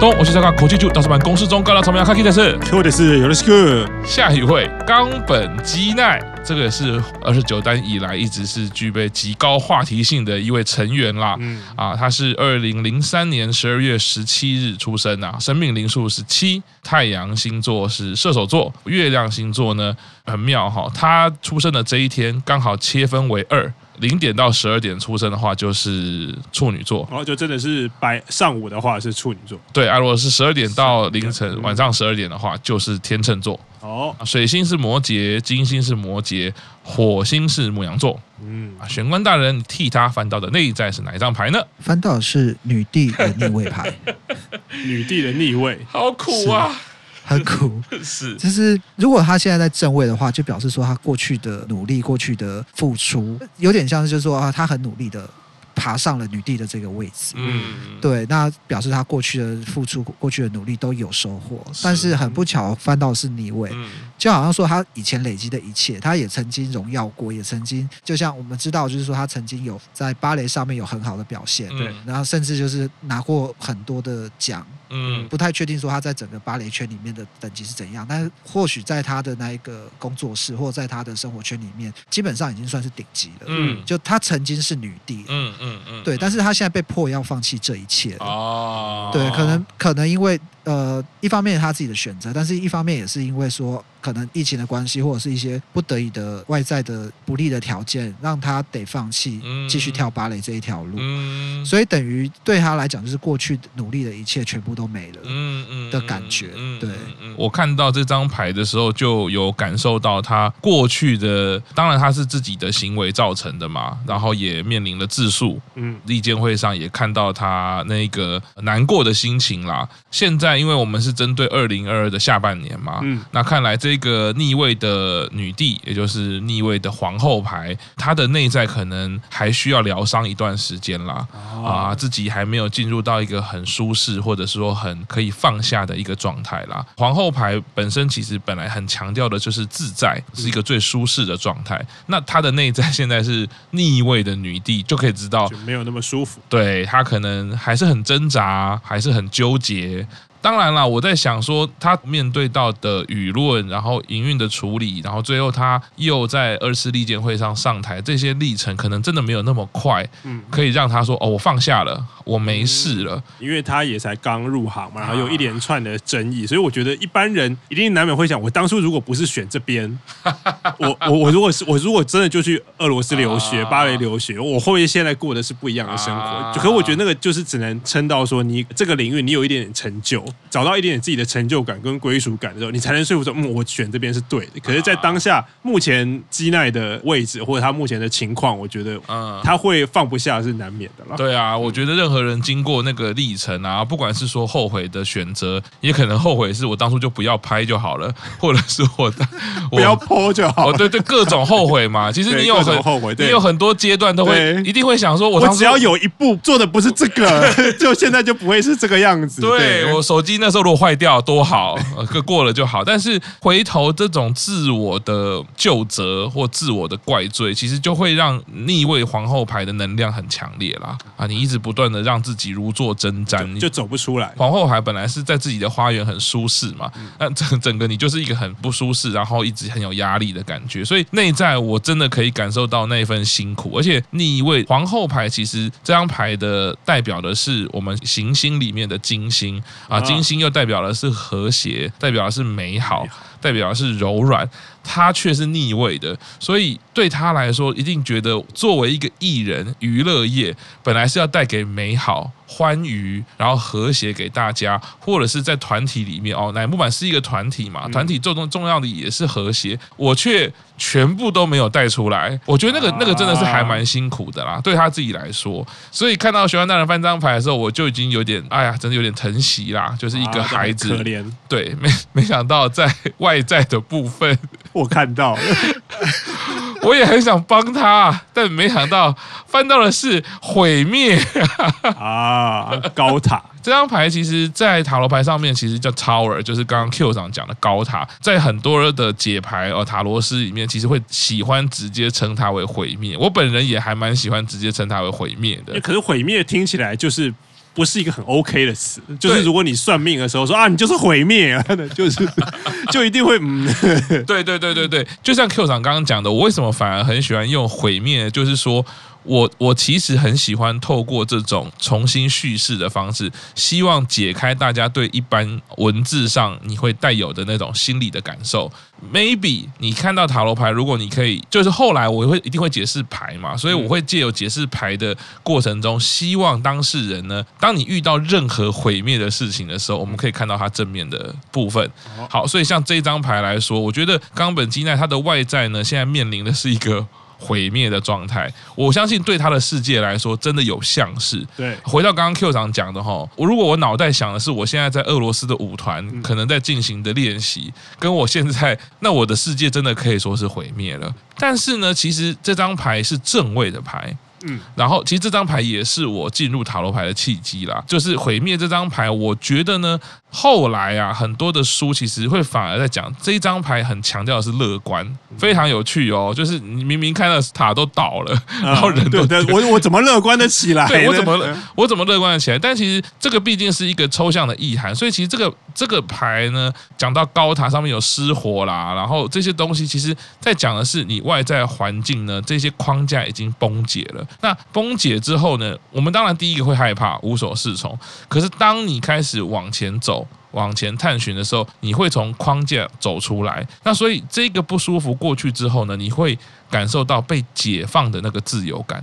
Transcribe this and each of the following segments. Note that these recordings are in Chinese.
东，我是这个国际组大师版公式中高大长眉卡 K 的是，说的是有的是个。下一位冈本基奈，这个是二十九单以来一直是具备极高话题性的一位成员啦。嗯啊，他是二零零三年十二月十七日出生啊，生命灵数是七，太阳星座是射手座，月亮星座呢很妙哈，他出生的这一天刚好切分为二。零点到十二点出生的话，就是处女座。然后，就真的是白上午的话是处女座。对，啊，如果是十二点到凌晨晚上十二点的话，就是天秤座。哦，水星是摩羯，金星是摩羯，火星是牡羊座。嗯，啊，玄关大人替他翻到的内在是哪一张牌呢？翻到的是女帝的逆位牌。女帝的逆位，好苦啊！很苦，是，就是如果他现在在正位的话，就表示说他过去的努力、过去的付出，有点像是就是说啊，他很努力的。爬上了女帝的这个位置，嗯，对，那表示他过去的付出、过去的努力都有收获，是，但是很不巧翻到的是逆位，嗯，就好像说他以前累积的一切，他也曾经荣耀过，也曾经就像我们知道，就是说他曾经有在芭蕾上面有很好的表现，对，然后甚至就是拿过很多的奖，嗯，不太确定说他在整个芭蕾圈里面的等级是怎样，但是或许在他的那一个工作室或在他的生活圈里面，基本上已经算是顶级了，嗯，就他曾经是女帝，嗯嗯。嗯嗯，对，但是他现在被迫要放弃这一切哦，对，可能可能因为。呃，一方面他自己的选择，但是一方面也是因为说，可能疫情的关系，或者是一些不得已的外在的不利的条件，让他得放弃继续跳芭蕾这一条路。嗯，所以等于对他来讲，就是过去努力的一切全部都没了。嗯嗯的感觉。对，我看到这张牌的时候，就有感受到他过去的，当然他是自己的行为造成的嘛，然后也面临了自诉。嗯，利剑会上也看到他那个难过的心情啦。现在。因为我们是针对二零二二的下半年嘛，嗯，那看来这个逆位的女帝，也就是逆位的皇后牌，她的内在可能还需要疗伤一段时间啦，啊，自己还没有进入到一个很舒适或者是说很可以放下的一个状态啦。皇后牌本身其实本来很强调的就是自在，是一个最舒适的状态。那她的内在现在是逆位的女帝，就可以知道就没有那么舒服，对，她可能还是很挣扎，还是很纠结。当然了，我在想说，他面对到的舆论，然后营运的处理，然后最后他又在二次立监会上上台，这些历程可能真的没有那么快，嗯，可以让他说哦，我放下了，我没事了，因为他也才刚入行嘛，然后有一连串的争议，所以我觉得一般人一定难免会想，我当初如果不是选这边，我我我如果是我如果真的就去俄罗斯留学、巴黎留学，我会不会现在过的是不一样的生活？可我觉得那个就是只能撑到说你这个领域你有一点点成就。找到一点点自己的成就感跟归属感的时候，你才能说服说，嗯，我选这边是对的。可是，在当下目前基奈的位置或者他目前的情况，我觉得，嗯，他会放不下是难免的了。对啊，我觉得任何人经过那个历程啊，不管是说后悔的选择，也可能后悔是我当初就不要拍就好了，或者是我不要 po 就好了。对对，各种后悔嘛。其实你有很后悔，你有很多阶段都会一定会想说，我我只要有一步做的不是这个，就现在就不会是这个样子。对我手机那时候如果坏掉多好，呃，过了就好。但是回头这种自我的救责或自我的怪罪，其实就会让逆位皇后牌的能量很强烈啦。啊，你一直不断的让自己如坐针毡，就走不出来。皇后牌本来是在自己的花园很舒适嘛，那整整个你就是一个很不舒适，然后一直很有压力的感觉。所以内在我真的可以感受到那份辛苦。而且逆位皇后牌其实这张牌的代表的是我们行星里面的金星啊，金星又代表。代表的是和谐，代表的是美好，代表的是柔软，他却是逆位的，所以对他来说，一定觉得作为一个艺人，娱乐业本来是要带给美好。欢愉，然后和谐给大家，或者是在团体里面哦，乃木坂是一个团体嘛，团体最重重要的也是和谐，我却全部都没有带出来，我觉得那个那个真的是还蛮辛苦的啦，对他自己来说，所以看到玄关大人翻这张牌的时候，我就已经有点哎呀，真的有点疼惜啦，就是一个孩子，可怜，对，没没想到在外 在的部分，我看到了。我也很想帮他，但没想到翻到的是毁灭 啊！高塔这张牌，其实，在塔罗牌上面其实叫 Tower，就是刚刚 Q 上讲的高塔。在很多的解牌哦，塔罗师里面，其实会喜欢直接称它为毁灭。我本人也还蛮喜欢直接称它为毁灭的。可是毁灭听起来就是不是一个很 OK 的词。就是如果你算命的时候说啊，你就是毁灭啊，就是 就一定会嗯，对对对对对，就像 Q 长刚刚讲的，我为什么反而很喜欢用毁灭？就是说。我我其实很喜欢透过这种重新叙事的方式，希望解开大家对一般文字上你会带有的那种心理的感受。Maybe 你看到塔罗牌，如果你可以，就是后来我会一定会解释牌嘛，所以我会借由解释牌的过程中，希望当事人呢，当你遇到任何毁灭的事情的时候，我们可以看到它正面的部分。好，所以像这张牌来说，我觉得冈本基奈他的外在呢，现在面临的是一个。毁灭的状态，我相信对他的世界来说，真的有像是。对，回到刚刚 Q 长讲的哈，我如果我脑袋想的是我现在在俄罗斯的舞团可能在进行的练习，跟我现在，那我的世界真的可以说是毁灭了。但是呢，其实这张牌是正位的牌。嗯，然后其实这张牌也是我进入塔罗牌的契机啦，就是毁灭这张牌。我觉得呢，后来啊，很多的书其实会反而在讲这一张牌，很强调的是乐观，非常有趣哦。就是你明明看到塔都倒了，然后人都对，我我怎么乐观的起来？对，我怎么我怎么乐观的起来？但其实这个毕竟是一个抽象的意涵，所以其实这个这个牌呢，讲到高塔上面有失火啦，然后这些东西，其实在讲的是你外在环境呢，这些框架已经崩解了。那崩解之后呢，我们当然第一个会害怕，无所适从。可是当你开始往前走、往前探寻的时候，你会从框架走出来。那所以这个不舒服过去之后呢，你会感受到被解放的那个自由感。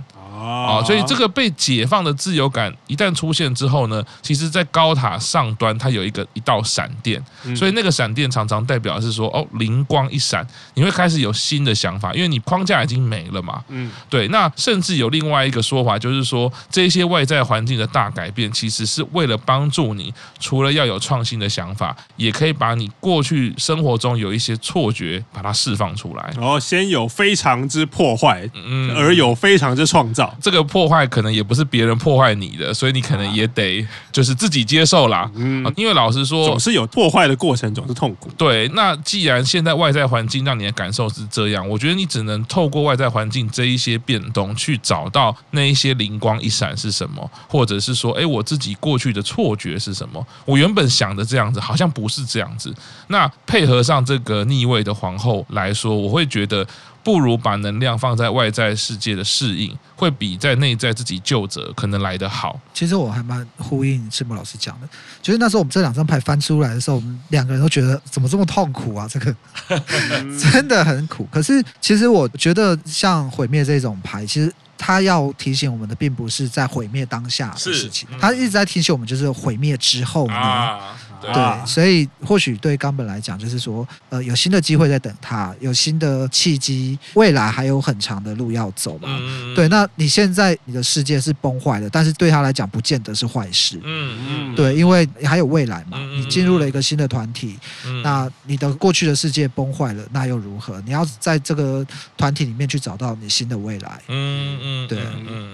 啊，所以这个被解放的自由感一旦出现之后呢，其实，在高塔上端它有一个一道闪电，所以那个闪电常常代表是说，哦，灵光一闪，你会开始有新的想法，因为你框架已经没了嘛。嗯，对。那甚至有另外一个说法，就是说，这些外在环境的大改变，其实是为了帮助你，除了要有创新的想法，也可以把你过去生活中有一些错觉，把它释放出来。然后先有非常之破坏，嗯，而有非常之创造。这个破坏可能也不是别人破坏你的，所以你可能也得就是自己接受啦。嗯，因为老实说，总是有破坏的过程，总是痛苦。对，那既然现在外在环境让你的感受是这样，我觉得你只能透过外在环境这一些变动，去找到那一些灵光一闪是什么，或者是说，哎，我自己过去的错觉是什么？我原本想的这样子，好像不是这样子。那配合上这个逆位的皇后来说，我会觉得。不如把能量放在外在世界的适应，会比在内在自己救责可能来得好。其实我还蛮呼应赤木老师讲的，就是那时候我们这两张牌翻出来的时候，我们两个人都觉得怎么这么痛苦啊？这个 真的很苦。可是其实我觉得像毁灭这种牌，其实它要提醒我们的，并不是在毁灭当下的事情，它一直在提醒我们，就是毁灭之后呢。啊对，所以或许对冈本来讲，就是说，呃，有新的机会在等他，有新的契机，未来还有很长的路要走嘛。嗯、对，那你现在你的世界是崩坏的，但是对他来讲，不见得是坏事。嗯嗯。对，因为还有未来嘛，你进入了一个新的团体，那你的过去的世界崩坏了，那又如何？你要在这个团体里面去找到你新的未来。嗯嗯。对，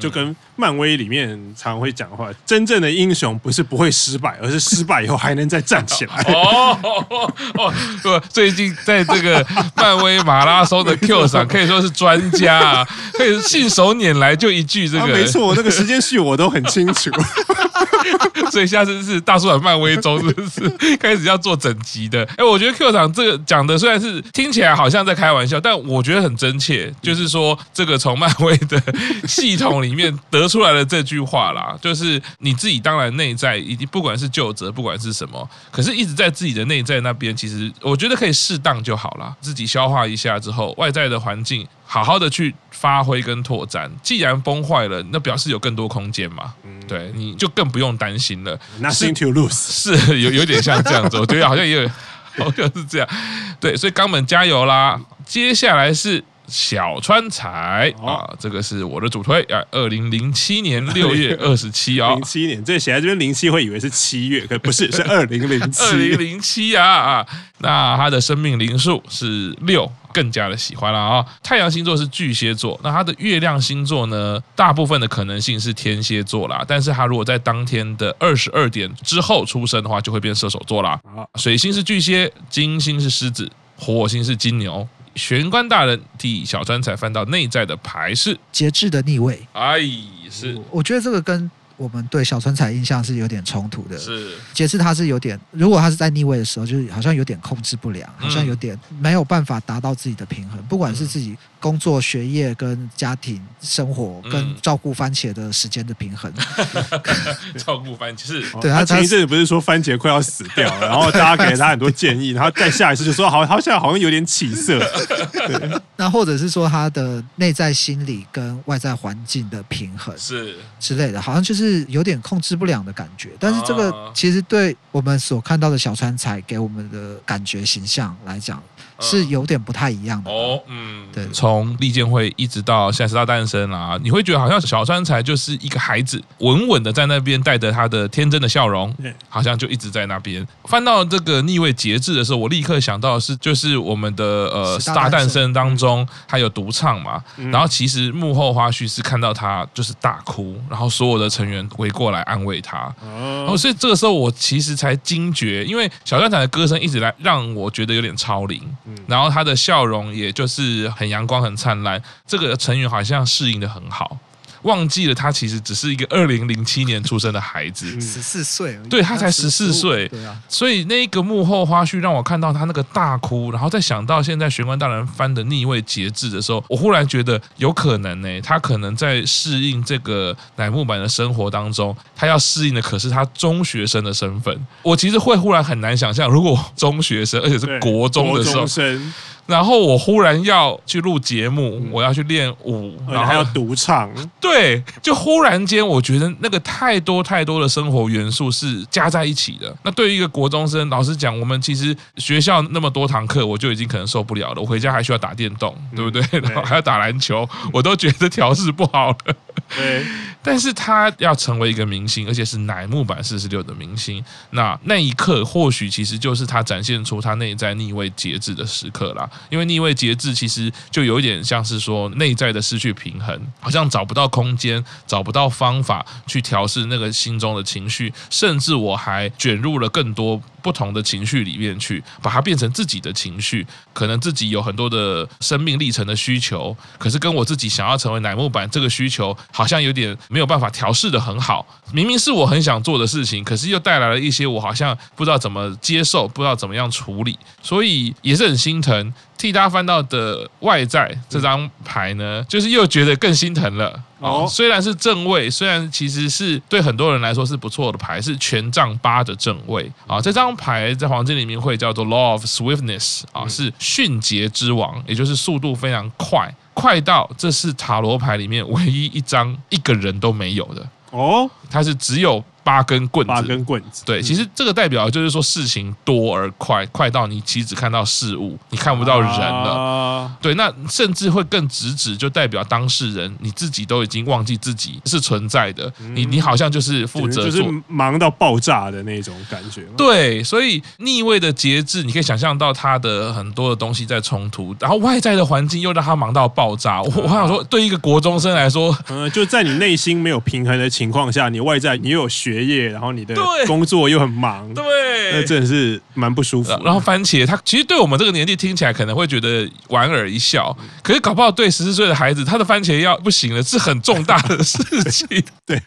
就跟漫威里面常会讲的话，真正的英雄不是不会失败，而是失败以后还能再站起来 哦哦不，最近在这个漫威马拉松的 Q 上可以说是专家啊，可以信手拈来就一句这个，没错，那个时间序我都很清楚。所以下次是大叔版漫威周，是不是开始要做整集的？哎，我觉得 Q 厂这个讲的虽然是听起来好像在开玩笑，但我觉得很真切。就是说，这个从漫威的系统里面得出来的这句话啦，就是你自己当然内在已经不管是究责，不管是什么。可是，一直在自己的内在那边，其实我觉得可以适当就好了。自己消化一下之后，外在的环境好好的去发挥跟拓展。既然崩坏了，那表示有更多空间嘛。对，你就更不用担心了。Nothing to lose，是有有点像这样子，我觉得好像也有，好像是这样。对，所以冈本加油啦！接下来是。小川彩啊，这个是我的主推啊，二零零七年 六月二十七啊，零七年这写在这边零七会以为是七月，可不是，是 二零零七，二零零七啊啊，那他的生命灵数是六，更加的喜欢了啊。太阳星座是巨蟹座，那他的月亮星座呢，大部分的可能性是天蝎座啦，但是他如果在当天的二十二点之后出生的话，就会变射手座啦。水星是巨蟹，金星是狮子，火星是金牛。玄关大人替小川才翻到内在的牌是节制的逆位，哎，是，我觉得这个跟我们对小春彩印象是有点冲突的。是。节制他是有点，如果他是在逆位的时候，就是好像有点控制不良，好像有点没有办法达到自己的平衡，不管是自己工作、学业跟家庭生活跟照顾番茄的时间的平衡。照顾番茄是，对他前一阵子不是说番茄快要死掉了，然后大家给了他很多建议，然后再下一次就说好，他现在好像有点起色。对，那或者是说他的内在心理跟外在环境的平衡是。之类的，好像就是有点控制不了的感觉。但是这个其实对我们所看到的小川彩给我们的感觉形象来讲。是有点不太一样的。哦，嗯，对，从利剑会一直到现在十大诞生啊，你会觉得好像小川才就是一个孩子，稳稳的在那边带着他的天真的笑容，好像就一直在那边。翻到这个逆位节制的时候，我立刻想到的是，就是我们的呃十大诞生当中，他有独唱嘛，然后其实幕后花絮是看到他就是大哭，然后所有的成员围过来安慰他，然后所以这个时候我其实才惊觉，因为小川才的歌声一直来让我觉得有点超龄。然后他的笑容也就是很阳光、很灿烂，这个成员好像适应的很好。忘记了他其实只是一个二零零七年出生的孩子，十四岁，对，他才十四岁，对啊，所以那个幕后花絮让我看到他那个大哭，然后再想到现在玄关大人翻的逆位节制的时候，我忽然觉得有可能呢，他可能在适应这个乃木坂的生活当中，他要适应的可是他中学生的身份。我其实会忽然很难想象，如果中学生而且是国中的时候。然后我忽然要去录节目，我要去练舞，然后还要独唱，对，就忽然间我觉得那个太多太多的生活元素是加在一起的。那对于一个国中生，老实讲，我们其实学校那么多堂课，我就已经可能受不了了。我回家还需要打电动，对不对？然后还要打篮球，我都觉得调试不好了。对，但是他要成为一个明星，而且是乃木坂四十六的明星，那那一刻或许其实就是他展现出他内在逆位节制的时刻啦。因为逆位节制其实就有一点像是说内在的失去平衡，好像找不到空间，找不到方法去调试那个心中的情绪，甚至我还卷入了更多不同的情绪里面去，把它变成自己的情绪。可能自己有很多的生命历程的需求，可是跟我自己想要成为乃木板这个需求，好像有点没有办法调试得很好。明明是我很想做的事情，可是又带来了一些我好像不知道怎么接受，不知道怎么样处理，所以也是很心疼。替他翻到的外在这张牌呢，就是又觉得更心疼了。哦，虽然是正位，虽然其实是对很多人来说是不错的牌，是权杖八的正位啊。这张牌在黄金里面会叫做 Law of Swiftness 啊，是迅捷之王，也就是速度非常快，快到这是塔罗牌里面唯一一张一个人都没有的哦，它是只有。八根棍子，八根棍子。对，其实这个代表就是说事情多而快，快到你其实只看到事物，你看不到人了。啊、对，那甚至会更直指，就代表当事人你自己都已经忘记自己是存在的。嗯、你你好像就是负责做，就是忙到爆炸的那种感觉。对，所以逆位的节制，你可以想象到他的很多的东西在冲突，然后外在的环境又让他忙到爆炸。我我想说，对一个国中生来说，嗯，就在你内心没有平衡的情况下，你外在你又有学。学业，然后你的工作又很忙，对，那真的是蛮不舒服。然后番茄，他其实对我们这个年纪听起来可能会觉得莞尔一笑，可是搞不好对十四岁的孩子，他的番茄要不行了，是很重大的事情。对。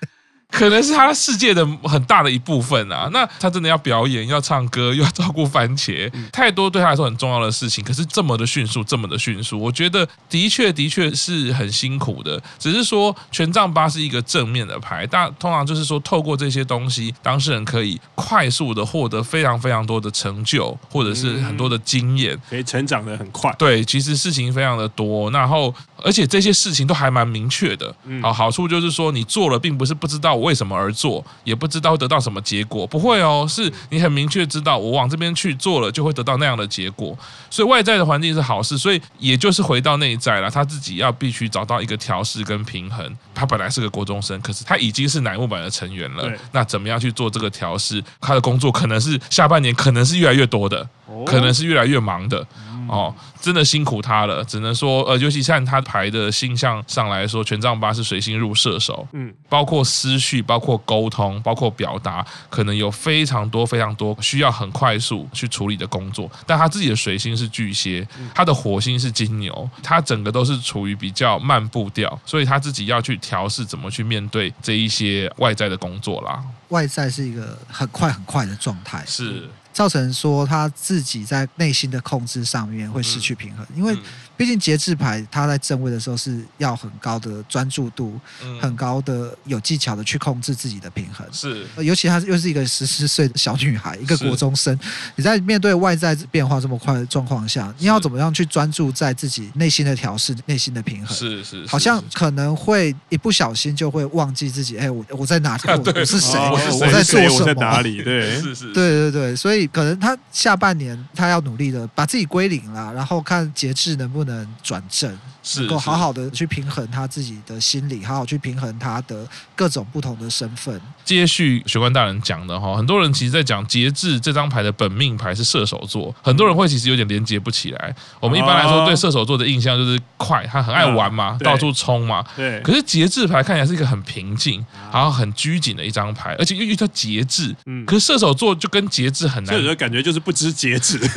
可能是他世界的很大的一部分啊，那他真的要表演、要唱歌、又要照顾番茄，太多对他来说很重要的事情。可是这么的迅速，这么的迅速，我觉得的确的确是很辛苦的。只是说权杖八是一个正面的牌，但通常就是说透过这些东西，当事人可以快速的获得非常非常多的成就，或者是很多的经验，可以成长的很快。对，其实事情非常的多，然后而且这些事情都还蛮明确的。好，好处就是说你做了，并不是不知道。我为什么而做，也不知道会得到什么结果，不会哦，是你很明确知道，我往这边去做了，就会得到那样的结果。所以外在的环境是好事，所以也就是回到内在了，他自己要必须找到一个调试跟平衡。他本来是个国中生，可是他已经是乃木坂的成员了，那怎么样去做这个调试？他的工作可能是下半年可能是越来越多的。可能是越来越忙的。哦，真的辛苦他了，只能说，呃，尤其像他排的星象上来说，权杖八是水星入射手，嗯，包括思绪，包括沟通，包括表达，可能有非常多非常多需要很快速去处理的工作。但他自己的水星是巨蟹，他的火星是金牛，他整个都是处于比较慢步调，所以他自己要去调试怎么去面对这一些外在的工作啦。外在是一个很快很快的状态，是。造成说他自己在内心的控制上面会失去平衡，因为毕竟节制牌他在正位的时候是要很高的专注度，很高的有技巧的去控制自己的平衡。是，尤其她又是一个十四岁的小女孩，一个国中生，你在面对外在变化这么快的状况下，你要怎么样去专注在自己内心的调试、内心的平衡？是是，好像可能会一不小心就会忘记自己，哎，我我在哪里？我是谁？我在做什么？我在哪里？对，是是，对对对，所以。可能他下半年他要努力的把自己归零了，然后看节制能不能转正。能够好好的去平衡他自己的心理，好好去平衡他的各种不同的身份。接续学官大人讲的哈，很多人其实在讲节制这张牌的本命牌是射手座，很多人会其实有点连接不起来。我们一般来说对射手座的印象就是快，他很爱玩嘛，到处冲嘛。对。可是节制牌看起来是一个很平静，然后很拘谨的一张牌，而且又遇到节制。嗯。可是射手座就跟节制很难。射手感觉就是不知节制。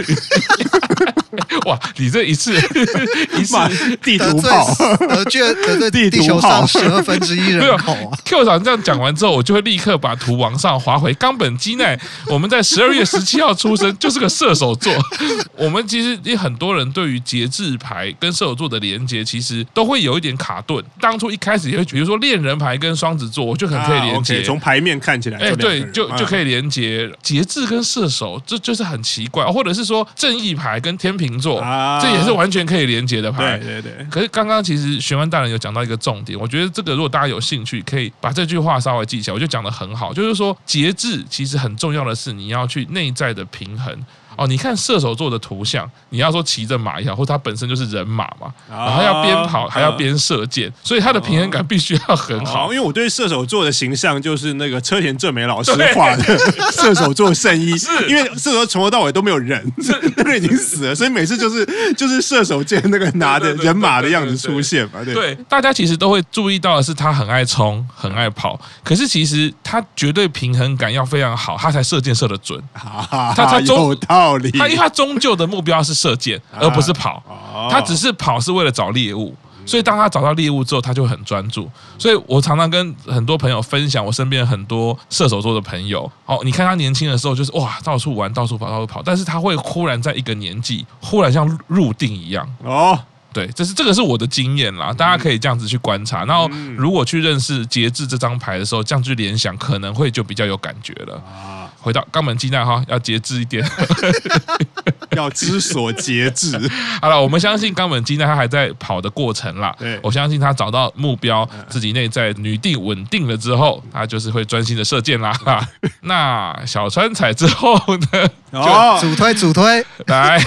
哇，你这一次 一次地图炮，得罪得罪地球上十二分之一人口啊！Q 长这样讲完之后，我就会立刻把图往上滑回冈本基奈。我们在十二月十七号出生，就是个射手座。我们其实也很多人对于节制牌跟射手座的连接，其实都会有一点卡顿。当初一开始也会，比如说恋人牌跟双子座，我就很可以连接。从牌面看起来，哎，对，就就可以连接节制跟射手，这就是很奇怪，或者是说正义牌跟天秤座。啊，这也是完全可以连接的牌。对对对。可是刚刚其实玄关大人有讲到一个重点，我觉得这个如果大家有兴趣，可以把这句话稍微记起来。我就讲的很好，就是说节制其实很重要的是你要去内在的平衡。哦，你看射手座的图像，你要说骑着马也好，或者他本身就是人马嘛，然后要边跑还要边射箭，所以他的平衡感必须要很好。因为我对射手座的形象就是那个车田正美老师画的 射手座圣衣，是因为射手从头到尾都没有人，那个已经死了，所以每次就是就是射手剑那个拿着人马的样子出现嘛。对，对，大家其实都会注意到的是他很爱冲，很爱跑，可是其实他绝对平衡感要非常好，他才射箭射得准。他他有道理。他因为他终究的目标是射箭，而不是跑。他只是跑是为了找猎物，所以当他找到猎物之后，他就很专注。所以我常常跟很多朋友分享，我身边很多射手座的朋友。哦，你看他年轻的时候就是哇，到处玩，到处跑，到处跑。但是他会忽然在一个年纪，忽然像入定一样。哦，对，这是这个是我的经验啦，大家可以这样子去观察。然后如果去认识节制这张牌的时候，这样去联想，可能会就比较有感觉了。回到冈本基奈哈，要节制一点，要知所节制。好了，我们相信冈本基奈他还在跑的过程啦。对，我相信他找到目标，自己内在女帝稳定了之后，他就是会专心的射箭啦。那小川彩之后呢？哦，主推主推来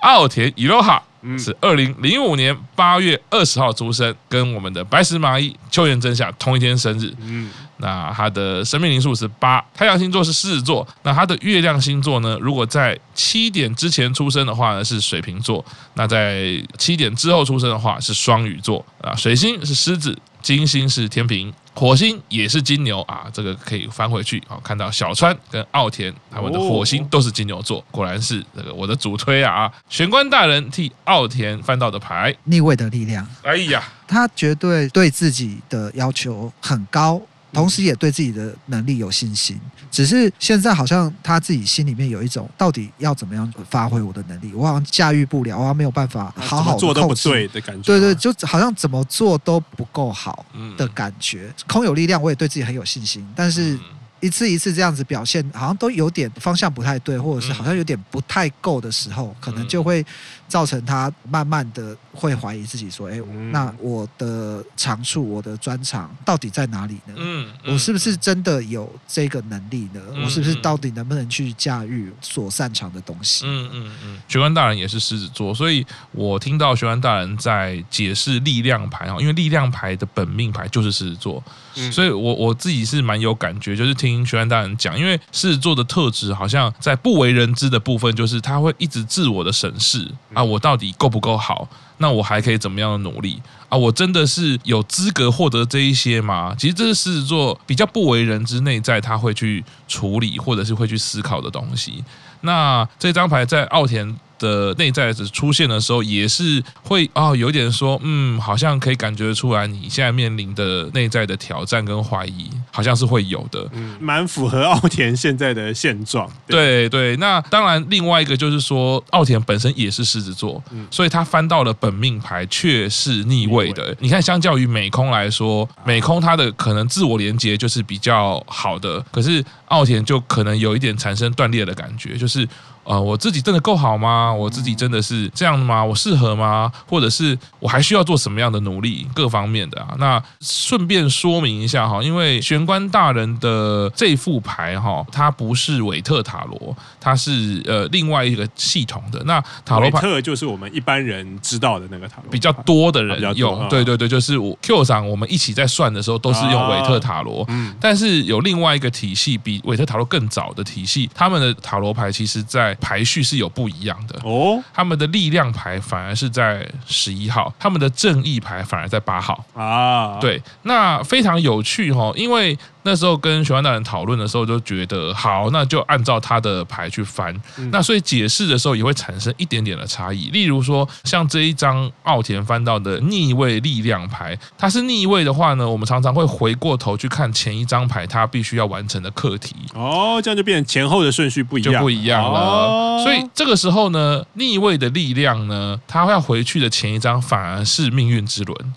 奥田伊洛哈。是二零零五年八月二十号出生，跟我们的白石麻衣秋元真夏同一天生日。嗯，那他的生命灵数是八，太阳星座是狮子座。那他的月亮星座呢？如果在七点之前出生的话呢，是水瓶座；那在七点之后出生的话是双鱼座。啊，水星是狮子。金星是天平，火星也是金牛啊，这个可以翻回去，好看到小川跟奥田他们的火星都是金牛座，果然是这个我的主推啊！玄关大人替奥田翻到的牌，逆位的力量。哎呀，他绝对对自己的要求很高。同时也对自己的能力有信心，只是现在好像他自己心里面有一种，到底要怎么样发挥我的能力，我好像驾驭不了，我好像没有办法好好做都不对的感觉。对对，就好像怎么做都不够好的感觉。空有力量，我也对自己很有信心，但是。一次一次这样子表现，好像都有点方向不太对，或者是好像有点不太够的时候，可能就会造成他慢慢的会怀疑自己，说：“哎，那我的长处，我的专长到底在哪里呢？嗯，我是不是真的有这个能力呢？我是不是到底能不能去驾驭所擅长的东西？”嗯嗯嗯。学官大人也是狮子座，所以我听到学官大人在解释力量牌啊，因为力量牌的本命牌就是狮子座，所以我我自己是蛮有感觉，就是听。听学安大人讲，因为狮子座的特质好像在不为人知的部分，就是他会一直自我的审视啊，我到底够不够好？那我还可以怎么样的努力啊？我真的是有资格获得这一些吗？其实这是狮子座比较不为人知内在他会去处理或者是会去思考的东西。那这张牌在奥田的内在的出现的时候，也是会哦，有点说，嗯，好像可以感觉出来，你现在面临的内在的挑战跟怀疑，好像是会有的，嗯，蛮符合奥田现在的现状。对对，那当然，另外一个就是说，奥田本身也是狮子座，嗯，所以他翻到了本命牌却是逆位的。你看，相较于美空来说，美空他的可能自我连接就是比较好的，可是奥田就可能有一点产生断裂的感觉，就是。呃，我自己真的够好吗？我自己真的是这样的吗？我适合吗？或者是我还需要做什么样的努力？各方面的啊。那顺便说明一下哈，因为玄关大人的这副牌哈，它不是韦特塔罗，它是呃另外一个系统的。那塔罗牌特就是我们一般人知道的那个塔罗，比较多的人用。对对对，就是我 Q 上我们一起在算的时候都是用韦特塔罗。嗯，但是有另外一个体系比韦特塔罗更早的体系，他们的塔罗牌其实在排序是有不一样的哦，他们的力量牌反而是在十一号，他们的正义牌反而在八号啊。对，那非常有趣哈，因为。那时候跟玄幻大人讨论的时候，就觉得好，那就按照他的牌去翻。那所以解释的时候也会产生一点点的差异。例如说，像这一张奥田翻到的逆位力量牌，它是逆位的话呢，我们常常会回过头去看前一张牌，它必须要完成的课题。哦，这样就变成前后的顺序不一样，就不一样了。所以这个时候呢，逆位的力量呢，它要回去的前一张反而是命运之轮。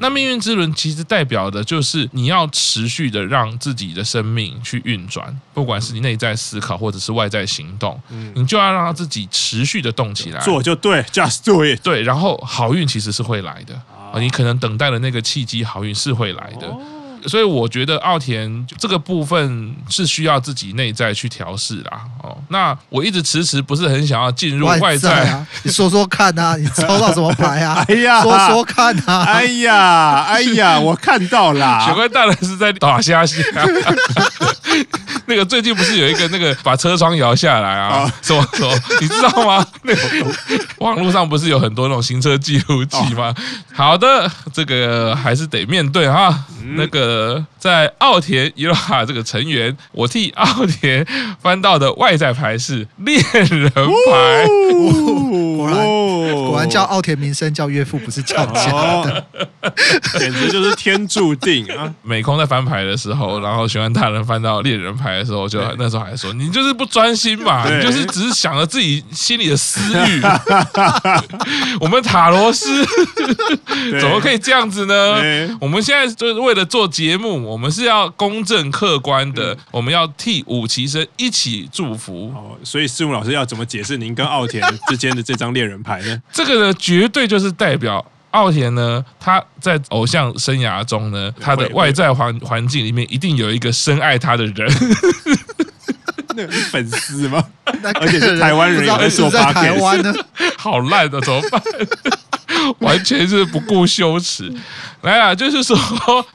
那命运之轮其实代表的就是你要持续的让自己的生命去运转，不管是你内在思考或者是外在行动，你就要让自己持续的动起来，做就对，just do it。对，然后好运其实是会来的啊，你可能等待的那个契机，好运是会来的。所以我觉得奥田这个部分是需要自己内在去调试啦。哦，那我一直迟迟不是很想要进入外在啊。你说说看啊，你抽到什么牌啊？哎呀，说说看啊！哎呀，哎呀，我看到啦，小怪大人是在打虾蟹。那个最近不是有一个那个把车窗摇下来啊？什么什么？你知道吗？那个网络上不是有很多那种行车记录器吗？好的，这个还是得面对哈。那个在奥田伊洛哈这个成员，我替奥田翻到的外在牌是恋人牌，果然果然叫奥田名声叫岳父不是叫家的，简直就是天注定啊！美空在翻牌的时候，然后玄关大人翻到恋人牌的时候，就那时候还说你就是不专心嘛，你就是只是想着自己心里的私欲。我们塔罗师怎么可以这样子呢？我们现在就是为了。做节目，我们是要公正客观的，嗯、我们要替五期生一起祝福。哦，所以师母老师要怎么解释您跟奥田之间的这张恋人牌呢？这个呢，绝对就是代表奥田呢，他在偶像生涯中呢，他的外在环环境里面一定有一个深爱他的人。粉丝吗？而且是台湾人，也是在台湾呢，好烂的，怎么办？完全是不顾羞耻，来啊！就是说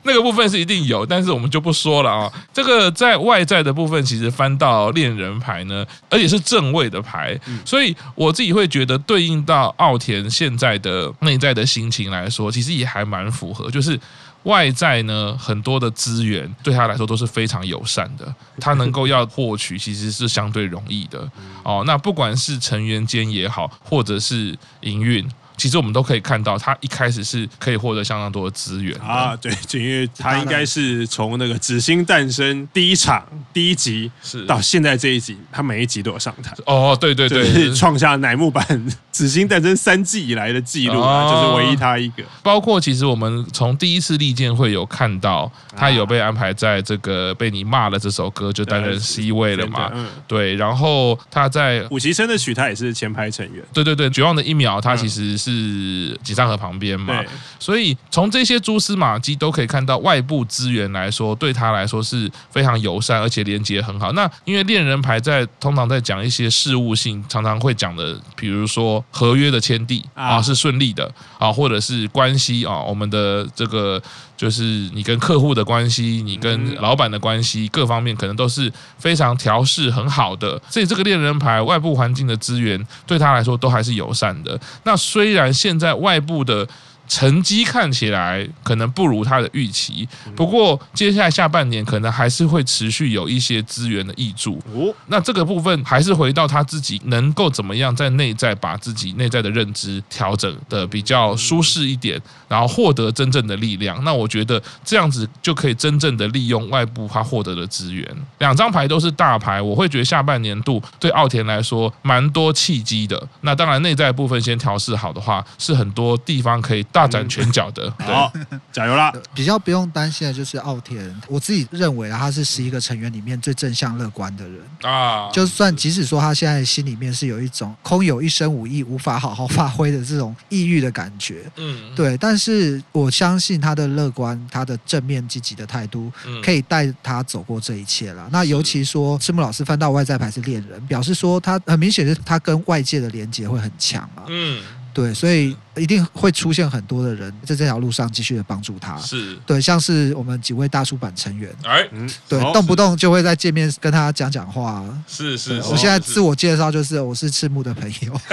那个部分是一定有，但是我们就不说了啊。这个在外在的部分，其实翻到恋人牌呢，而且是正位的牌，所以我自己会觉得对应到奥田现在的内在的心情来说，其实也还蛮符合。就是外在呢，很多的资源对他来说都是非常友善的，他能够要获取其实是相对容易的哦。那不管是成员间也好，或者是营运。其实我们都可以看到，他一开始是可以获得相当多的资源啊，对，就因为他应该是从那个《紫星诞生》第一场第一集是。到现在这一集，他每一集都有上台。哦，对对对，是创下乃木坂《紫星诞生》三季以来的记录啊，就是唯一他一个。包括其实我们从第一次利剑会有看到，他有被安排在这个被你骂了这首歌就担任 C 位了嘛，对，然后他在五期生的曲，他也是前排成员，对对对，绝望的一秒，他其实。是吉桑河旁边嘛，所以从这些蛛丝马迹都可以看到，外部资源来说，对他来说是非常友善，而且连接很好。那因为恋人牌在通常在讲一些事务性，常常会讲的，比如说合约的签订啊是顺利的啊，或者是关系啊，我们的这个。就是你跟客户的关系，你跟老板的关系，各方面可能都是非常调试很好的。所以这个恋人牌外部环境的资源对他来说都还是友善的。那虽然现在外部的成绩看起来可能不如他的预期，不过接下来下半年可能还是会持续有一些资源的挹注。哦，那这个部分还是回到他自己能够怎么样在内在把自己内在的认知调整的比较舒适一点，然后获得真正的力量。那我觉得这样子就可以真正的利用外部他获得的资源。两张牌都是大牌，我会觉得下半年度对奥田来说蛮多契机的。那当然内在部分先调试好的话，是很多地方可以。大展拳脚的，好，加油啦！比较不用担心的就是奥田，我自己认为他是十一个成员里面最正向乐观的人啊。就算即使说他现在心里面是有一种空有一身武艺无法好好发挥的这种抑郁的感觉，嗯，对。但是我相信他的乐观，他的正面积极的态度，可以带他走过这一切了。那尤其说赤木老师翻到外在牌是恋人，表示说他很明显是他跟外界的连接会很强啊。嗯。对，所以一定会出现很多的人在这条路上继续的帮助他。是对，像是我们几位大叔版成员，哎，对，动不动就会在见面跟他讲讲话。是是，我现在自我介绍就是我是赤木的朋友。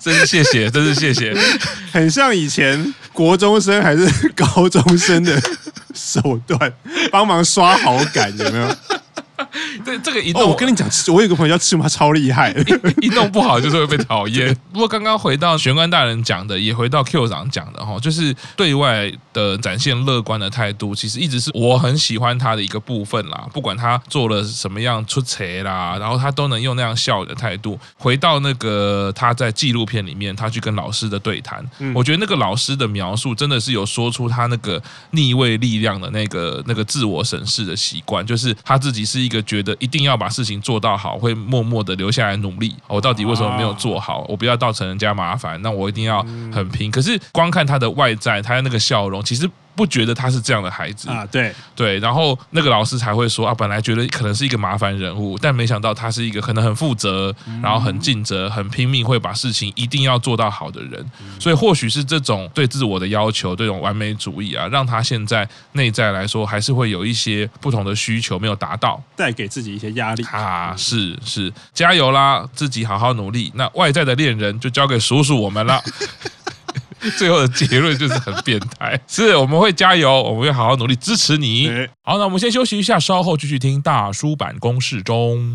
真是谢谢，真是谢谢，很像以前国中生还是 高中生的手段，帮忙刷好感，有没有？对这个一弄，哦，我跟你讲，我有个朋友叫赤木，他超厉害，一弄不好就是会被讨厌。不过刚刚回到玄关大人讲的，也回到 Q 长讲的哈，就是对外的展现乐观的态度，其实一直是我很喜欢他的一个部分啦。不管他做了什么样出错啦，然后他都能用那样笑的态度。回到那个他在纪录片里面，他去跟老师的对谈，嗯、我觉得那个老师的描述真的是有说出他那个逆位力量的那个那个自我审视的习惯，就是他自己是一个觉得。一定要把事情做到好，会默默的留下来努力。我到底为什么没有做好？我不要造成人家麻烦，那我一定要很拼。可是光看他的外在，他的那个笑容，其实。不觉得他是这样的孩子啊？对对，然后那个老师才会说啊，本来觉得可能是一个麻烦人物，但没想到他是一个可能很负责，然后很尽责、很拼命，会把事情一定要做到好的人。所以或许是这种对自我的要求、这种完美主义啊，让他现在内在来说还是会有一些不同的需求没有达到，带给自己一些压力啊。是是，加油啦，自己好好努力。那外在的恋人就交给叔叔我们了。最后的结论就是很变态，是我们会加油，我们会好好努力支持你。好，那我们先休息一下，稍后继续听大叔版公式中。